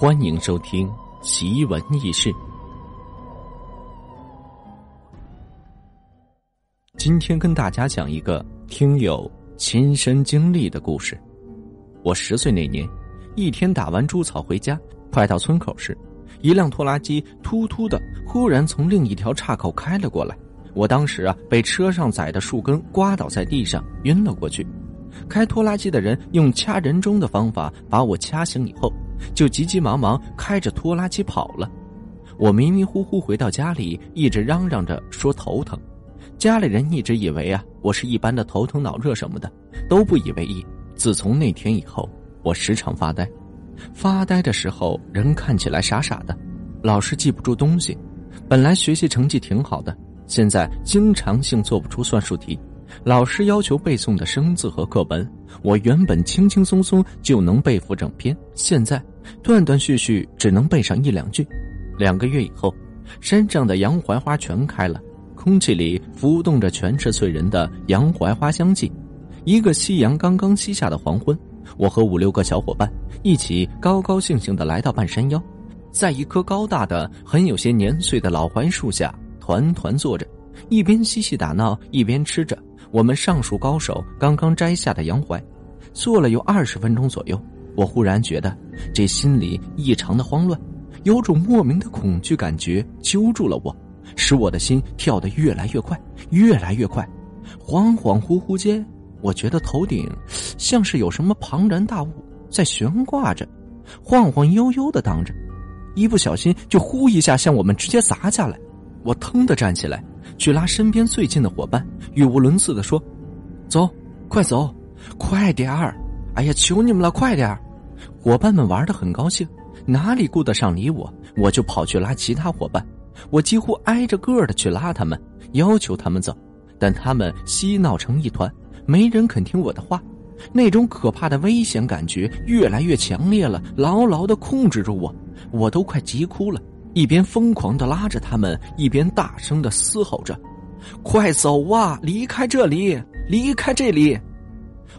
欢迎收听奇闻异事。今天跟大家讲一个听友亲身经历的故事。我十岁那年，一天打完猪草回家，快到村口时，一辆拖拉机突突的忽然从另一条岔口开了过来。我当时啊，被车上载的树根刮倒在地上，晕了过去。开拖拉机的人用掐人中的方法把我掐醒以后，就急急忙忙开着拖拉机跑了。我迷迷糊糊回到家里，一直嚷嚷着说头疼。家里人一直以为啊，我是一般的头疼脑热什么的，都不以为意。自从那天以后，我时常发呆。发呆的时候，人看起来傻傻的，老是记不住东西。本来学习成绩挺好的，现在经常性做不出算术题。老师要求背诵的生字和课文，我原本轻轻松松就能背负整篇，现在断断续续只能背上一两句。两个月以后，山上的洋槐花全开了，空气里浮动着全是醉人的洋槐花香气。一个夕阳刚刚西下的黄昏，我和五六个小伙伴一起高高兴兴地来到半山腰，在一棵高大的、很有些年岁的老槐树下团团坐着，一边嬉戏打闹，一边吃着。我们上树高手刚刚摘下的洋槐，坐了有二十分钟左右。我忽然觉得这心里异常的慌乱，有种莫名的恐惧感觉揪住了我，使我的心跳得越来越快，越来越快。恍恍惚惚间，我觉得头顶像是有什么庞然大物在悬挂着，晃晃悠悠的荡着，一不小心就呼一下向我们直接砸下来。我腾的站起来。去拉身边最近的伙伴，语无伦次的说：“走，快走，快点儿！哎呀，求你们了，快点儿！”伙伴们玩的很高兴，哪里顾得上理我？我就跑去拉其他伙伴，我几乎挨着个的去拉他们，要求他们走，但他们嬉闹成一团，没人肯听我的话。那种可怕的危险感觉越来越强烈了，牢牢的控制住我，我都快急哭了。一边疯狂的拉着他们，一边大声的嘶吼着：“快走啊！离开这里，离开这里！”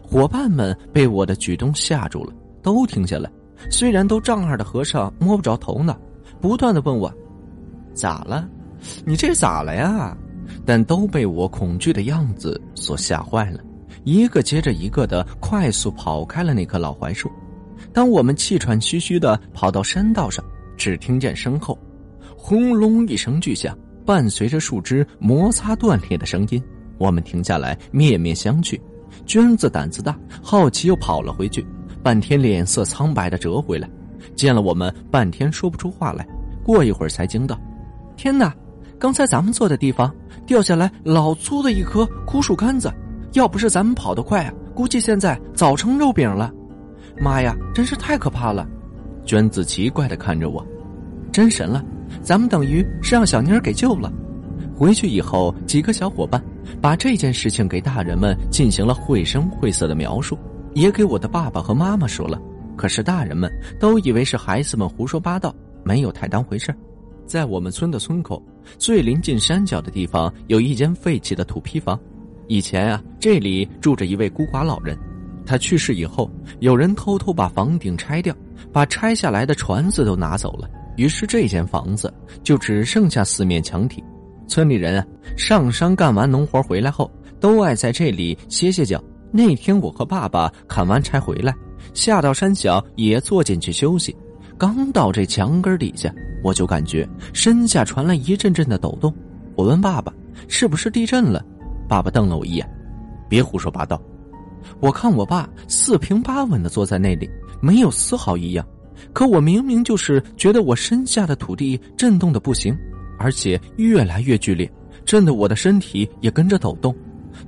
伙伴们被我的举动吓住了，都停下来。虽然都丈二的和尚摸不着头脑，不断的问我：“咋了？你这咋了呀？”但都被我恐惧的样子所吓坏了，一个接着一个的快速跑开了那棵老槐树。当我们气喘吁吁的跑到山道上。只听见身后，轰隆一声巨响，伴随着树枝摩擦断裂的声音。我们停下来，面面相觑。娟子胆子大，好奇又跑了回去，半天脸色苍白的折回来，见了我们，半天说不出话来。过一会儿才惊道：“天哪！刚才咱们坐的地方掉下来老粗的一棵枯树干子，要不是咱们跑得快啊，估计现在早成肉饼了。妈呀，真是太可怕了！”娟子奇怪的看着我，真神了，咱们等于是让小妮儿给救了。回去以后，几个小伙伴把这件事情给大人们进行了绘声绘色的描述，也给我的爸爸和妈妈说了。可是大人们都以为是孩子们胡说八道，没有太当回事在我们村的村口最临近山脚的地方，有一间废弃的土坯房。以前啊，这里住着一位孤寡老人。他去世以后，有人偷偷把房顶拆掉，把拆下来的船子都拿走了。于是这间房子就只剩下四面墙体。村里人啊，上山干完农活回来后，都爱在这里歇歇脚。那天我和爸爸砍完柴回来，下到山脚也坐进去休息。刚到这墙根底下，我就感觉身下传来一阵阵的抖动。我问爸爸：“是不是地震了？”爸爸瞪了我一眼：“别胡说八道。”我看我爸四平八稳的坐在那里，没有丝毫异样。可我明明就是觉得我身下的土地震动的不行，而且越来越剧烈，震得我的身体也跟着抖动。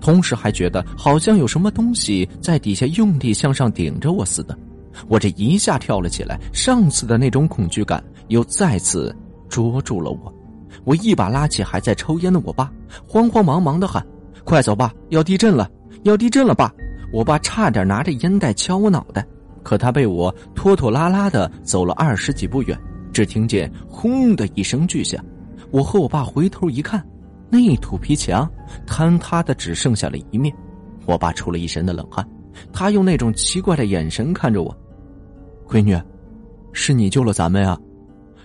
同时还觉得好像有什么东西在底下用力向上顶着我似的。我这一下跳了起来，上次的那种恐惧感又再次捉住了我。我一把拉起还在抽烟的我爸，慌慌忙忙的喊：“快走吧，要地震了，要地震了，爸！”我爸差点拿着烟袋敲我脑袋，可他被我拖拖拉拉的走了二十几步远，只听见轰的一声巨响。我和我爸回头一看，那土坯墙坍塌的只剩下了一面。我爸出了一身的冷汗，他用那种奇怪的眼神看着我：“闺女，是你救了咱们啊！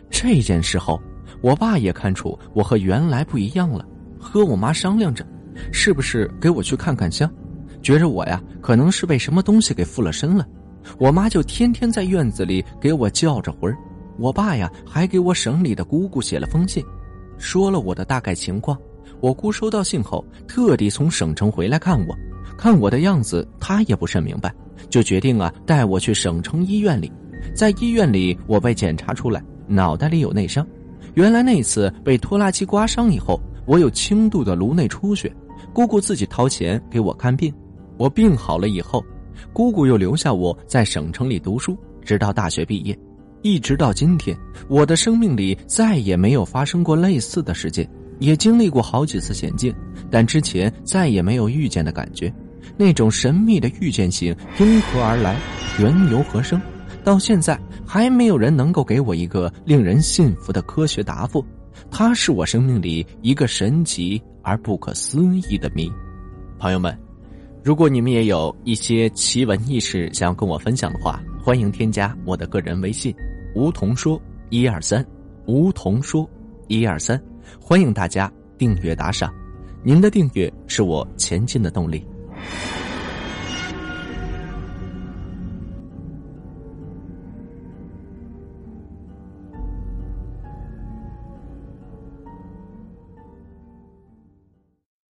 这件事后，我爸也看出我和原来不一样了，和我妈商量着，是不是给我去看看香，觉着我呀可能是被什么东西给附了身了。我妈就天天在院子里给我叫着魂儿，我爸呀还给我省里的姑姑写了封信，说了我的大概情况。我姑收到信后，特地从省城回来看我，看我的样子，她也不甚明白，就决定啊带我去省城医院里。在医院里，我被检查出来脑袋里有内伤，原来那次被拖拉机刮伤以后，我有轻度的颅内出血。姑姑自己掏钱给我看病，我病好了以后，姑姑又留下我在省城里读书，直到大学毕业，一直到今天，我的生命里再也没有发生过类似的事件。也经历过好几次险境，但之前再也没有遇见的感觉。那种神秘的预见性因何而来，缘由何生？到现在还没有人能够给我一个令人信服的科学答复。它是我生命里一个神奇而不可思议的谜。朋友们，如果你们也有一些奇闻异事想要跟我分享的话，欢迎添加我的个人微信：梧桐说一二三。梧桐说一二三。欢迎大家订阅打赏，您的订阅是我前进的动力。